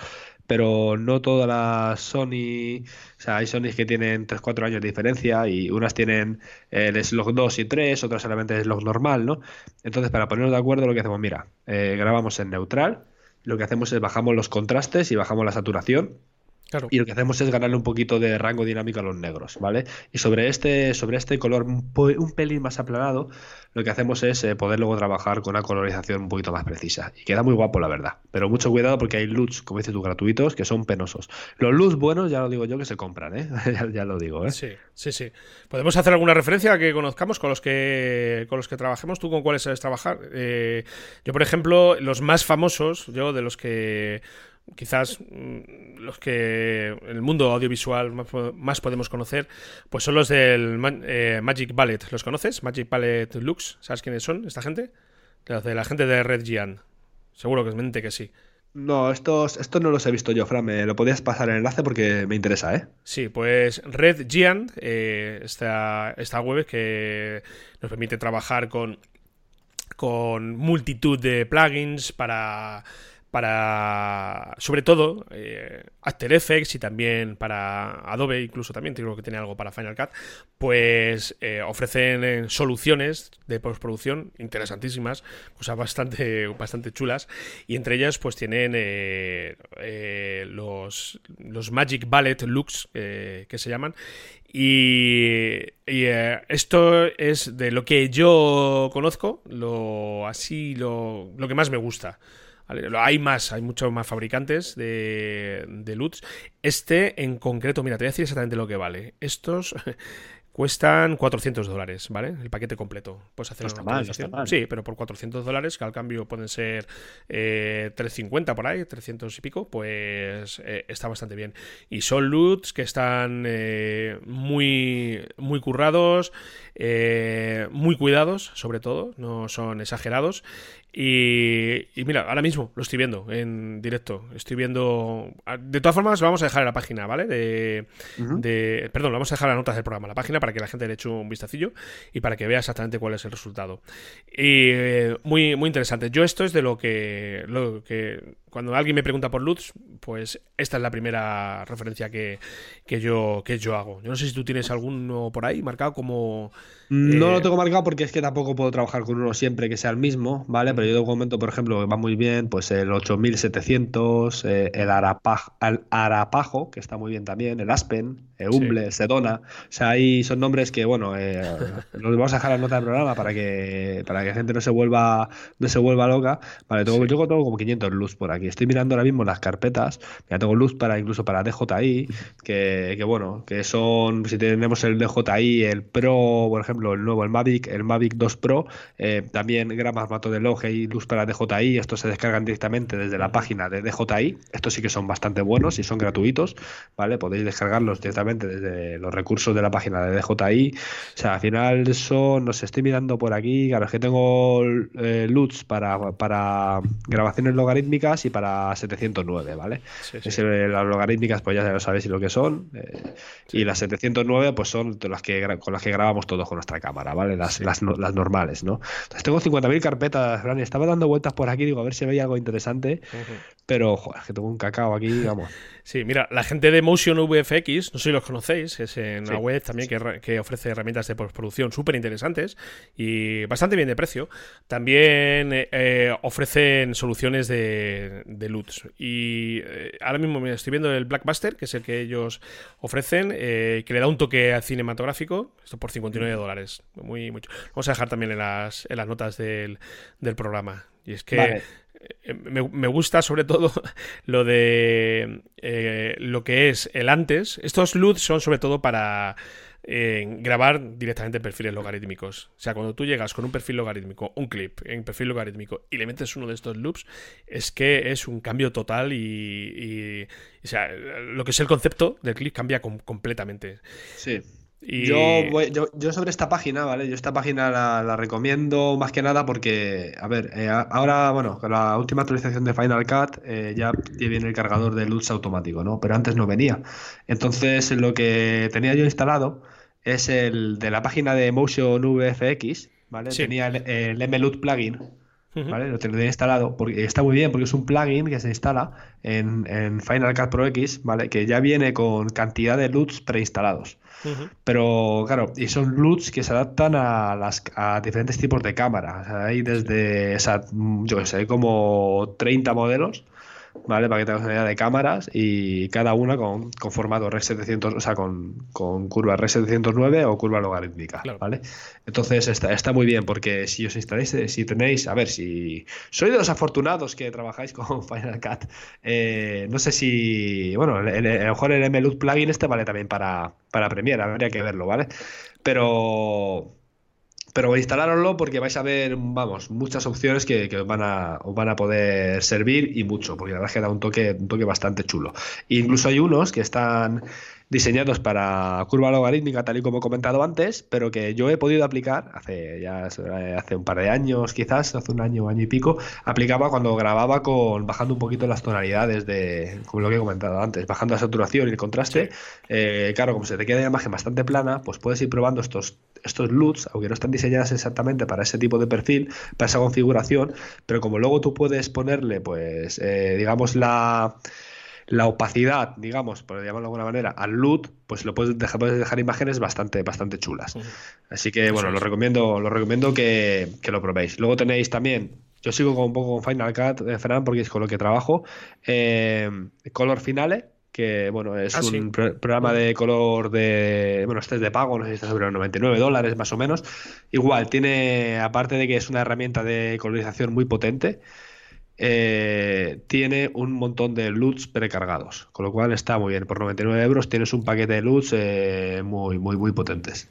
pero no todas las Sony, o sea, hay Sony que tienen 3-4 años de diferencia y unas tienen el slog 2 y 3, otras solamente el slog normal, ¿no? Entonces, para ponernos de acuerdo, lo que hacemos, mira, eh, grabamos en neutral, lo que hacemos es bajamos los contrastes y bajamos la saturación y lo que hacemos es ganarle un poquito de rango dinámico a los negros, ¿vale? Y sobre este, sobre este color un, pelín más aplanado, lo que hacemos es eh, poder luego trabajar con una colorización un poquito más precisa. Y queda muy guapo, la verdad. Pero mucho cuidado porque hay LUTs, como dices tú, gratuitos, que son penosos. Los LUTs buenos, ya lo digo yo, que se compran, ¿eh? ya, lo digo, ¿eh? Sí, sí, sí. ¿Podemos hacer alguna referencia que conozcamos con los que, con los que trabajemos? ¿Tú con cuáles sabes trabajar? Eh, yo, por ejemplo, los más famosos, yo de los que quizás mm, los que en el mundo audiovisual más, podemos conocer, pues son los del eh, Magic Ballet. ¿Los conoces? Magic Ballet Lux. ¿Sabes quiénes son esta gente? De la gente de Red Giant. Seguro que es mente que sí. No, estos, estos no los he visto yo, Fran. Me lo podías pasar el enlace porque me interesa, ¿eh? Sí, pues Red Giant, eh, esta, esta web que nos permite trabajar con, con multitud de plugins para para, sobre todo, eh, After Effects y también para Adobe, incluso también creo que tiene algo para Final Cut, pues eh, ofrecen eh, soluciones de postproducción interesantísimas, cosas bastante, bastante chulas, y entre ellas pues tienen los, los Magic Ballet Looks, que se llaman, y, esto es de lo que yo conozco, lo así, lo, lo que más me gusta. Hay más, hay muchos más fabricantes de, de LUTs. Este en concreto, mira, te voy a decir exactamente lo que vale. Estos Cuestan 400 dólares, ¿vale? El paquete completo. Puedes hacer no está Sí, pero por 400 dólares, que al cambio pueden ser eh, 350 por ahí, 300 y pico, pues eh, está bastante bien. Y son loots que están eh, muy, muy currados, eh, muy cuidados, sobre todo, no son exagerados. Y, mira, ahora mismo lo estoy viendo en directo. Estoy viendo. Ah, de todas formas, vamos a dejar en la página, ¿vale? De, de perdón, vamos a dejar las notas del programa, la página, para que la gente le eche un vistacillo y para que vea exactamente cuál es el resultado. Y eh, muy, muy interesante. Yo, esto es de lo que, lo que cuando alguien me pregunta por Lutz, pues esta es la primera referencia que, yo, que yo hago. Yo no sé si tú tienes alguno por ahí marcado como... No lo eh, tengo marcado porque es que tampoco puedo trabajar con uno siempre que sea el mismo, ¿vale? Pero yo de momento, por ejemplo, que va muy bien, pues el 8700, eh, el, Arapajo, que está muy bien también, el Aspen, el Humble, Sedona. O sea, ahí son nombres que, bueno, eh, los vamos a dejar en nota del programa para que, para que la gente no se vuelva, no se vuelva loca. Vale, tengo, yo tengo como 500 luz por aquí aquí. Estoy mirando ahora mismo las carpetas. Ya tengo luz para incluso para DJI, que, que bueno, que son, si tenemos el DJI, el Pro, por ejemplo, el nuevo, el Mavic, el Mavic 2 Pro, eh, también grabas mato de log y luz para DJI. Estos se descargan directamente desde la página de DJI. Estos sí que son bastante buenos y son gratuitos, ¿vale? Podéis descargarlos directamente desde los recursos de la página de DJI. O sea, al final son, no sé, estoy mirando por aquí, claro, es que tengo eh, LUTs para, para grabaciones logarítmicas y para 709, ¿vale? las logarítmicas, pues ya lo sabéis lo que son. Eh, y las 709, pues son las que, con las que grabamos todos con nuestra cámara, ¿vale? Las, las, normales, ¿no? Entonces tengo 50.000 carpetas, Fran, estaba dando vueltas por aquí, digo, a ver si veía algo interesante, pero, joder, que tengo un cacao aquí, digamos. Sí, mira, la gente de Motion VFX, no sé si los conocéis, es en una web también que, ofrece herramientas de postproducción súper interesantes y bastante bien de precio. También eh, ofrecen soluciones de, de LUTs. Y eh, ahora mismo me estoy viendo el Blackbuster, que es el que ellos ofrecen, eh, que le da un toque cinematográfico, esto por 59 dólares. Muy, mucho. Vamos a dejar también en las, en las notas del, del programa. Y es que eh, me, gusta sobre todo lo de eh, lo que es el antes. Estos LUTs son sobre todo para eh, grabar directamente perfiles logarítmicos. O sea, cuando tú llegas con un perfil logarítmico, un clip en perfil logarítmico y le metes uno de estos loops, es que es un cambio total y, o sea, lo que es el concepto del clip cambia completamente. Sí. Yo, yo, sobre esta página, ¿vale? Yo esta página la, recomiendo más que nada porque, a ver, eh, ahora, bueno, con la última actualización de Final Cut eh, ya viene el cargador de luz automático, ¿no? Pero antes no venía. Entonces, lo que tenía yo instalado es el de la página de Motion VFX, ¿vale? Tenía el, el MLUT plugin, ¿vale? Lo tenía instalado, porque está muy bien, porque es un plugin que se instala en, en, Final Cut Pro X, ¿vale? Que ya viene con cantidad de LUTs preinstalados. Pero claro, y son LUTs que se adaptan a, las, a diferentes tipos de cámara. O sea, hay desde, esa, yo que sé, como 30 modelos ¿vale? Para que tengas una idea de cámaras y cada una con, con formato RES 700, o sea, con, con curva RES 709 o curva logarítmica, ¿vale? Entonces está, está muy bien porque si os instaláis, eh, si tenéis, a ver, si soy de los afortunados que trabajáis con Final Cut, eh, no sé si, bueno, a lo mejor el MLUT plugin este vale también para, para Premiere, habría que verlo, ¿vale? Pero pero instalároslo porque vais a ver, vamos, muchas opciones que, os, van a, os van a poder servir y mucho, porque la verdad es que da un toque, un toque bastante chulo. E incluso hay unos que están diseñados para curva logarítmica, tal y como he comentado antes, pero que yo he podido aplicar hace ya hace un par de años, quizás, hace un año, año y pico, aplicaba cuando grababa con bajando un poquito las tonalidades de, como lo que he comentado antes, bajando la saturación y el contraste. Eh, claro, como se te queda la imagen bastante plana, pues puedes ir probando estos estos LUTs, aunque no están diseñadas exactamente para ese tipo de perfil, para esa configuración, pero como luego tú puedes ponerle, pues, eh, digamos, la la opacidad, digamos, por llamarlo de alguna manera, al LUT, pues lo puedes dejar, puedes dejar imágenes bastante, bastante chulas. Así que bueno, lo recomiendo, lo recomiendo que, lo probéis. Luego tenéis también, yo sigo con un poco con Final Cut, eh, Fran, porque es con lo que trabajo, eh, Color Finale, que bueno, es ah, un programa de color de, bueno, este es de pago, no sé si está sobre los 99 dólares más o menos. Igual, tiene, aparte de que es una herramienta de colorización muy potente, eh, tiene un montón de LUTs precargados, con lo cual está muy bien. Por 99 euros tienes un paquete de LUTs eh, muy, muy, muy potentes.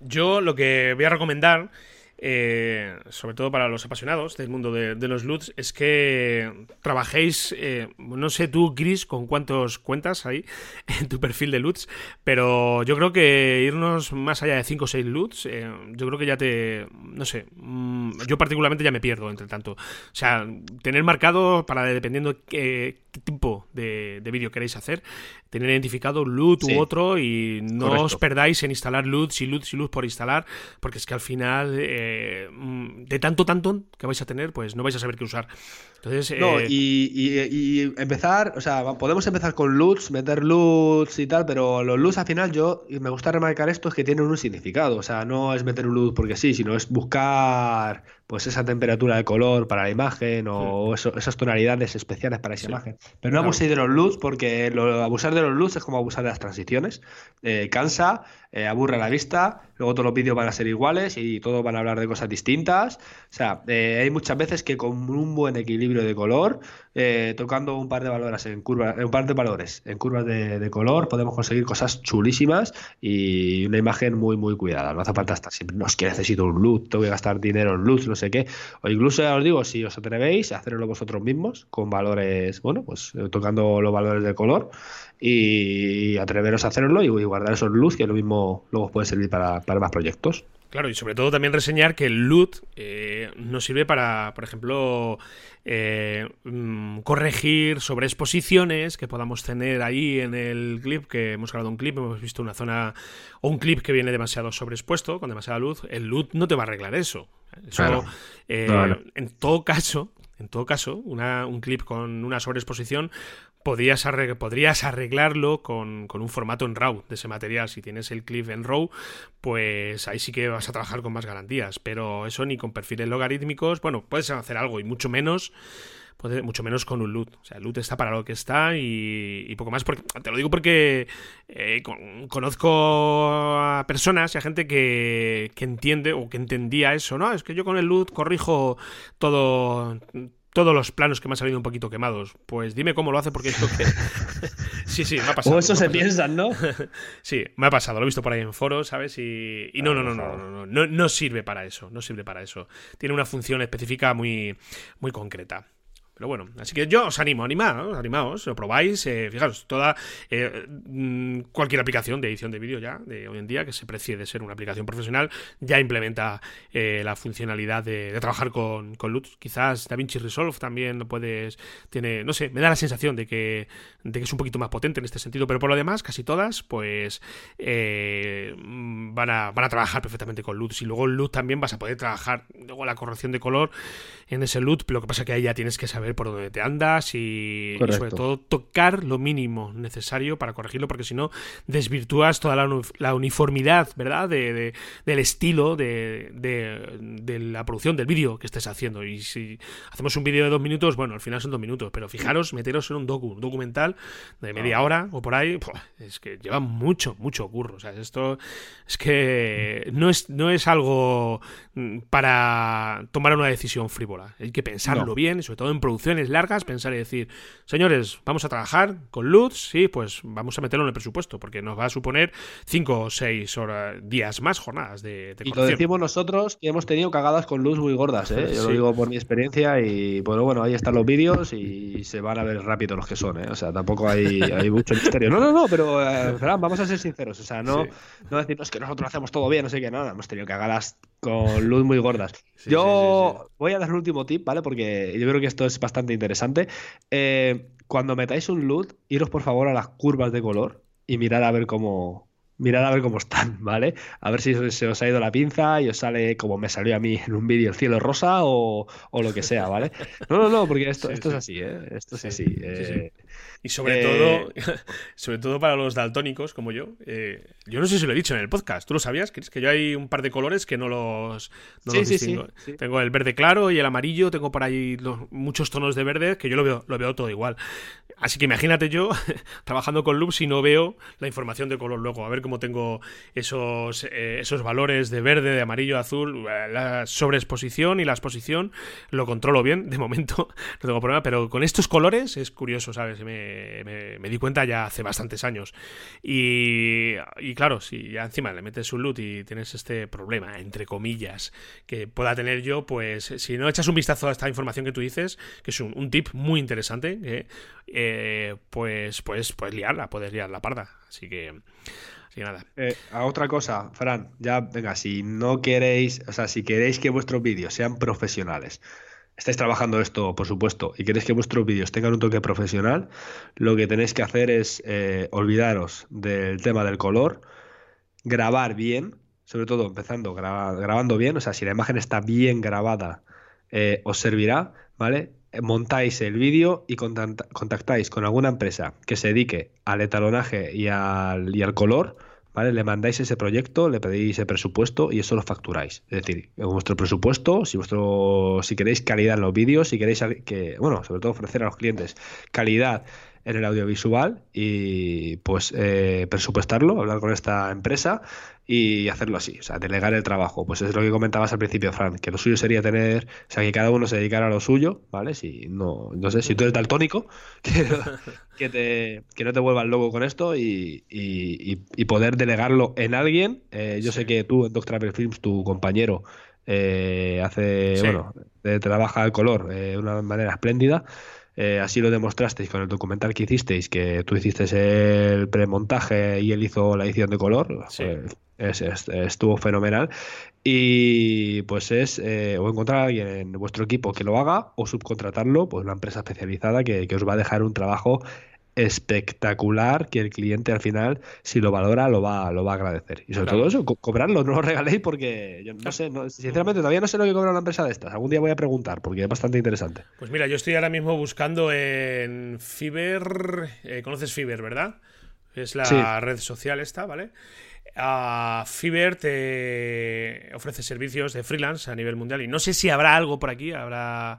Yo lo que voy a recomendar eh, sobre todo para los apasionados del mundo de, los LUTs, es que trabajéis, eh, no sé tú, Chris, con cuántos cuentas hay en tu perfil de LUTs, pero yo creo que irnos más allá de 5 o 6 LUTs, eh, yo creo que ya te, no sé, mm, yo particularmente ya me pierdo, entre tanto. O sea, tener marcado para, dependiendo qué, tipo de, vídeo queréis hacer, tener identificado LUT u otro y no os perdáis en instalar LUTs y LUTs y LUTs por instalar, porque es que al final Mm, de tanto tanto que vais a tener, pues no vais a saber qué usar. Entonces, no, eh, y, empezar, o sea, podemos empezar con LUTs, meter LUTs y tal, pero los LUTs al final yo, me gusta remarcar esto, es que tienen un significado, o sea, no es meter un LUT porque sí, sino es buscar pues esa temperatura de color para la imagen o esas tonalidades especiales para esa imagen. Pero no abuséis de los LUTs porque abusar de los LUTs es como abusar de las transiciones. Eh, cansa, eh, aburre la vista, luego todos los vídeos van a ser iguales y todos van a hablar de cosas distintas. O sea, eh, hay muchas veces que con un buen equilibrio de color, tocando un par de valores en curvas, un par de valores en curvas de, color, podemos conseguir cosas chulísimas y una imagen muy muy cuidada. No hace falta estar siempre, no es que necesito un LUT, tengo que gastar dinero en LUTs, sé qué. O incluso ya os digo, si os atrevéis hacerlo vosotros mismos, con valores, bueno, pues eh, tocando los valores de color y atreveros a hacerlo y guardar esos luz que lo mismo luego os puede servir para más proyectos. Claro, y sobre todo también reseñar que el LUT eh, nos sirve para, por ejemplo, eh, mm, corregir sobre exposiciones que podamos tener ahí en el clip, que hemos grabado un clip, hemos visto una zona o un clip que viene demasiado sobreexpuesto, con demasiada luz. El LUT no te va a arreglar eso. Eso, eh, en todo caso, en todo caso, un clip con una sobreexposición podrías, podrías arreglarlo con, un formato en RAW de ese material. Si tienes el clip en RAW, pues ahí sí que vas a trabajar con más garantías. Pero eso ni con perfiles logarítmicos, bueno, puedes hacer algo y mucho menos mucho menos con un loot. O sea, el loot está para lo que está y, poco más. Porque, te lo digo porque eh, conozco a personas y a gente que, que entiende o que entendía eso. No, es que yo con el loot corrijo todo todos los planos que me han salido un poquito quemados. Pues dime cómo lo hace porque es que... sí, sí, me ha pasado. O eso se piensan, ¿no? sí, me ha pasado, lo he visto por ahí en foros, ¿sabes? Y, no, no, no, no, no, no, no, sirve para eso, no sirve para eso. Tiene una función específica muy, muy concreta. Pero bueno, así que yo os animo, animaos, animaos, lo probáis, eh, fijaros, toda eh, mm, cualquier aplicación de edición de vídeo ya de hoy en día que se precie de ser una aplicación profesional ya implementa eh, la funcionalidad de, trabajar con, con LUT. Quizás DaVinci Resolve también lo puedes, tiene, no sé, me da la sensación de que, de que es un poquito más potente en este sentido, pero por lo demás, casi todas, pues van, a, van a trabajar perfectamente con LUT. Y luego LUT también vas a poder trabajar luego la corrección de color en ese LUT, lo que pasa que ahí ya tienes que saber por dónde te andas y, sobre todo tocar lo mínimo necesario para corregirlo, porque si no desvirtúas toda la, uniformidad, ¿verdad? De, del estilo de, de, la producción del vídeo que estés haciendo. Y si hacemos un vídeo de dos minutos, bueno, al final son dos minutos, pero fijaros, meteros en un docu, documental de media ah. hora o por ahí, es que lleva mucho, mucho curro. O sea, esto es que no es, no es algo mm, para tomar una decisión frívola. Hay que pensarlo bien y sobre todo en producción largas, pensar y decir, señores, vamos a trabajar con luz, sí, pues vamos a meterlo en el presupuesto, porque nos va a suponer cinco o seis horas, días más, jornadas de, de Y lo decimos nosotros que hemos tenido cagadas con luz muy gordas, ¿eh? Yo lo digo por mi experiencia y pues bueno, ahí están los vídeos y se van a ver rápido los que son, ¿eh? O sea, tampoco hay, hay mucho misterio. No, no, no, pero eh, vamos a ser sinceros, o sea, no, no decirnos que nosotros hacemos todo bien, no sé qué, nada, hemos tenido cagadas con luz muy gordas. yo voy a dar un último tip, ¿vale? Porque yo creo que esto es bastante interesante. Eh, cuando metáis un loot, iros por favor a las curvas de color y mirad a ver cómo, mirad a ver cómo están, ¿vale? A ver si se os ha ido la pinza y os sale como me salió a mí en un vídeo el cielo rosa o, o, lo que sea, ¿vale? No, no, no, porque esto, esto es así, ¿eh? Esto es así. Eh, y sobre todo, eh, sobre todo para los daltónicos como yo, eh, yo no sé si lo he dicho en el podcast, ¿tú lo sabías? Que, es que yo hay un par de colores que no los, no los distingo. Tengo el verde claro y el amarillo, tengo por ahí muchos tonos de verde que yo lo veo, lo veo todo igual. Así que imagínate yo trabajando con loops y no veo la información de color luego, a ver cómo tengo esos, eh, esos valores de verde, de amarillo, azul, la sobreexposición y la exposición, lo controlo bien, de momento no tengo problema, pero con estos colores es curioso, ¿sabes? Me, me, di cuenta ya hace bastantes años. Y, claro, si encima le metes un loot y tienes este problema, entre comillas, que pueda tener yo, pues si no echas un vistazo a esta información que tú dices, que es un, tip muy interesante, eh, pues, pues, pues liarla, puedes liar la parda. Así que... Así nada. Eh, a otra cosa, Fran, ya venga, si no queréis, o sea, si queréis que vuestros vídeos sean profesionales, estáis trabajando esto, por supuesto, y queréis que vuestros vídeos tengan un toque profesional, lo que tenéis que hacer es eh, olvidaros del tema del color, grabar bien, sobre todo empezando grabando bien, o sea, si la imagen está bien grabada, eh, os servirá, ¿vale? Montáis el vídeo y contactáis con alguna empresa que se dedique al etalonaje y al, y al color ¿vale? Le mandáis ese proyecto, le pedís el presupuesto y eso lo facturáis. Es decir, vuestro presupuesto, si vuestro, si queréis calidad en los vídeos, si queréis que, bueno, sobre todo ofrecer a los clientes calidad en el audiovisual y pues eh, presupuestarlo, hablar con esta empresa y hacerlo así, o sea, delegar el trabajo. Pues es lo que comentabas al principio, Fran, que lo suyo sería tener, o sea, que cada uno se dedicara a lo suyo, ¿vale? Si no, no sé, si tú eres daltónico, que, que, te, que no te vuelvas loco con esto y, y, poder delegarlo en alguien. Eh, yo sé que tú en Doctor Films, tu compañero, eh, hace, bueno, trabaja el color de una manera espléndida. Eh, así lo demostrasteis con el documental que hicisteis, que tú hiciste el premontaje y él hizo la edición de color. Pues, estuvo fenomenal. Y pues es eh, o encontrar a alguien en vuestro equipo que lo haga o subcontratarlo, pues una empresa especializada que, que os va a dejar un trabajo espectacular que el cliente al final, si lo valora, lo va, lo va a agradecer. Y sobre todo eso, cobrarlo, no lo regaléis porque yo no sé, sinceramente todavía no sé lo que cobra una empresa de estas. Algún día voy a preguntar porque es bastante interesante. Pues mira, yo estoy ahora mismo buscando en Fiverr, eh, conoces Fiverr, ¿verdad? Es la red social esta, ¿vale? A Fiverr te ofrece servicios de freelance a nivel mundial y no sé si habrá algo por aquí, habrá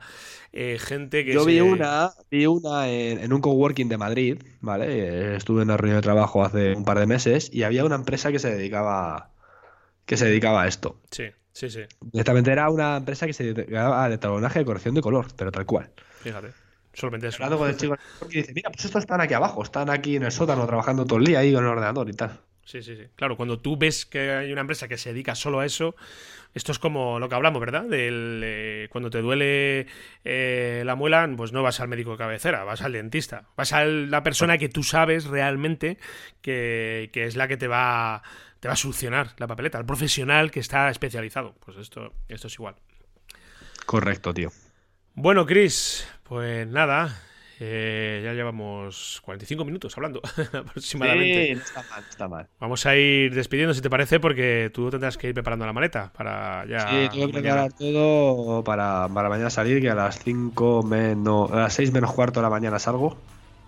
eh, gente que... Yo vi una, vi una en, un coworking de Madrid, ¿vale? Estuve en una reunión de trabajo hace un par de meses y había una empresa que se dedicaba, que se dedicaba a esto. Sí, sí, sí. Directamente era una empresa que se dedicaba a talonaje de corrección de color, pero tal cual. Fíjate. Solamente eso. Hablando con el chico y dice, mira, pues estos están aquí abajo, están aquí en el sótano trabajando todo el día ahí con el ordenador y tal. Sí, sí, sí. Claro, cuando tú ves que hay una empresa que se dedica solo a eso, esto es como lo que hablamos, ¿verdad? Del, eh, cuando te duele eh, la muela, pues no vas al médico de cabecera, vas al dentista. Vas a la persona que tú sabes realmente que, que es la que te va, te va a solucionar la papeleta, el profesional que está especializado. Pues esto, esto es igual. Correcto, tío. Bueno, Chris, pues nada, eh, ya llevamos 45 minutos hablando aproximadamente. Sí, no está mal, está mal. Vamos a ir despidiendo, si te parece, porque tú tendrás que ir preparando la maleta para ya. Sí, tengo que preparar todo para, para mañana salir, que a las 5 menos. A las 6 menos cuarto de la mañana salgo.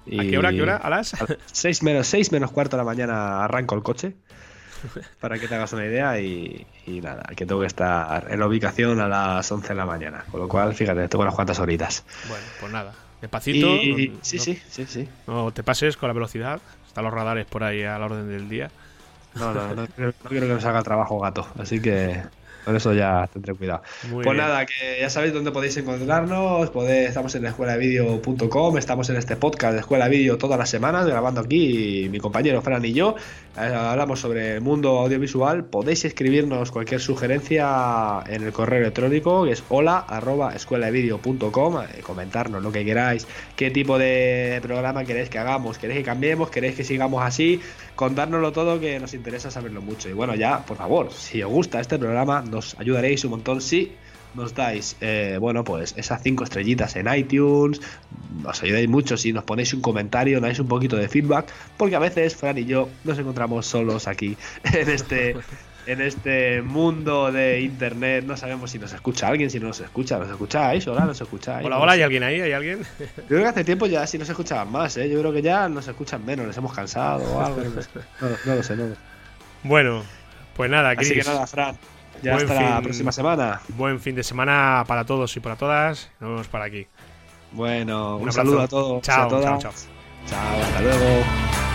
¿A qué hora? ¿A qué hora? ¿A las? 6 menos, 6 menos cuarto de la mañana arranco el coche. Para que te hagas una idea y, y nada, que tengo que estar en la ubicación a las 11 de la mañana. Con lo cual, fíjate, tengo unas cuantas horitas. Bueno, pues nada. Despacito. Y, no- sí, no- sí, sí, sí. No te pases con la velocidad. Están los radares por ahí a la orden del día. No, no, no, quiero- no quiero que nos haga trabajo gato. Así que con eso ya tendré cuidado. Muy Pues bien. nada, que ya sabéis dónde podéis encontrarnos. Podéis, estamos en la escuela de vídeo.com, estamos en este podcast de escuela de vídeo todas las semanas, grabando aquí mi compañero Fran y yo. Eh, hablamos sobre el mundo audiovisual. Podéis escribirnos cualquier sugerencia en el correo electrónico, que es hola arroba. Eh, comentarnos lo que queráis, qué tipo de programa queréis que hagamos, queréis que cambiemos, queréis que sigamos así. Contárnoslo todo, que nos interesa saberlo mucho. Y bueno, ya, por favor, si os gusta este programa, nos ayudaréis un montón si nos dais, eh, bueno, pues esas cinco estrellitas en iTunes, nos ayudáis mucho si nos ponéis un comentario, nos dais un poquito de feedback, porque a veces Fran y yo nos encontramos solos aquí en este, en este mundo de internet, no sabemos si nos escucha alguien, si no nos escucha, ¿nos escucháis? Hola, ¿nos escucháis? Hola, hola. ¿hay alguien ahí? ¿Hay alguien? Yo creo que hace tiempo ya sí nos escuchaban más, ¿eh? Yo creo que ya nos escuchan menos, nos hemos cansado o algo. No, sé. No- no lo sé, no. Bueno, pues nada, Chris. Así que nada, Fran. Ya Buen hasta la fin. próxima semana. Buen fin de semana para todos y para todas. Nos vemos por aquí. Bueno, un, saludo a todos. Chao, a todas. chao, chao. Chao, hasta luego.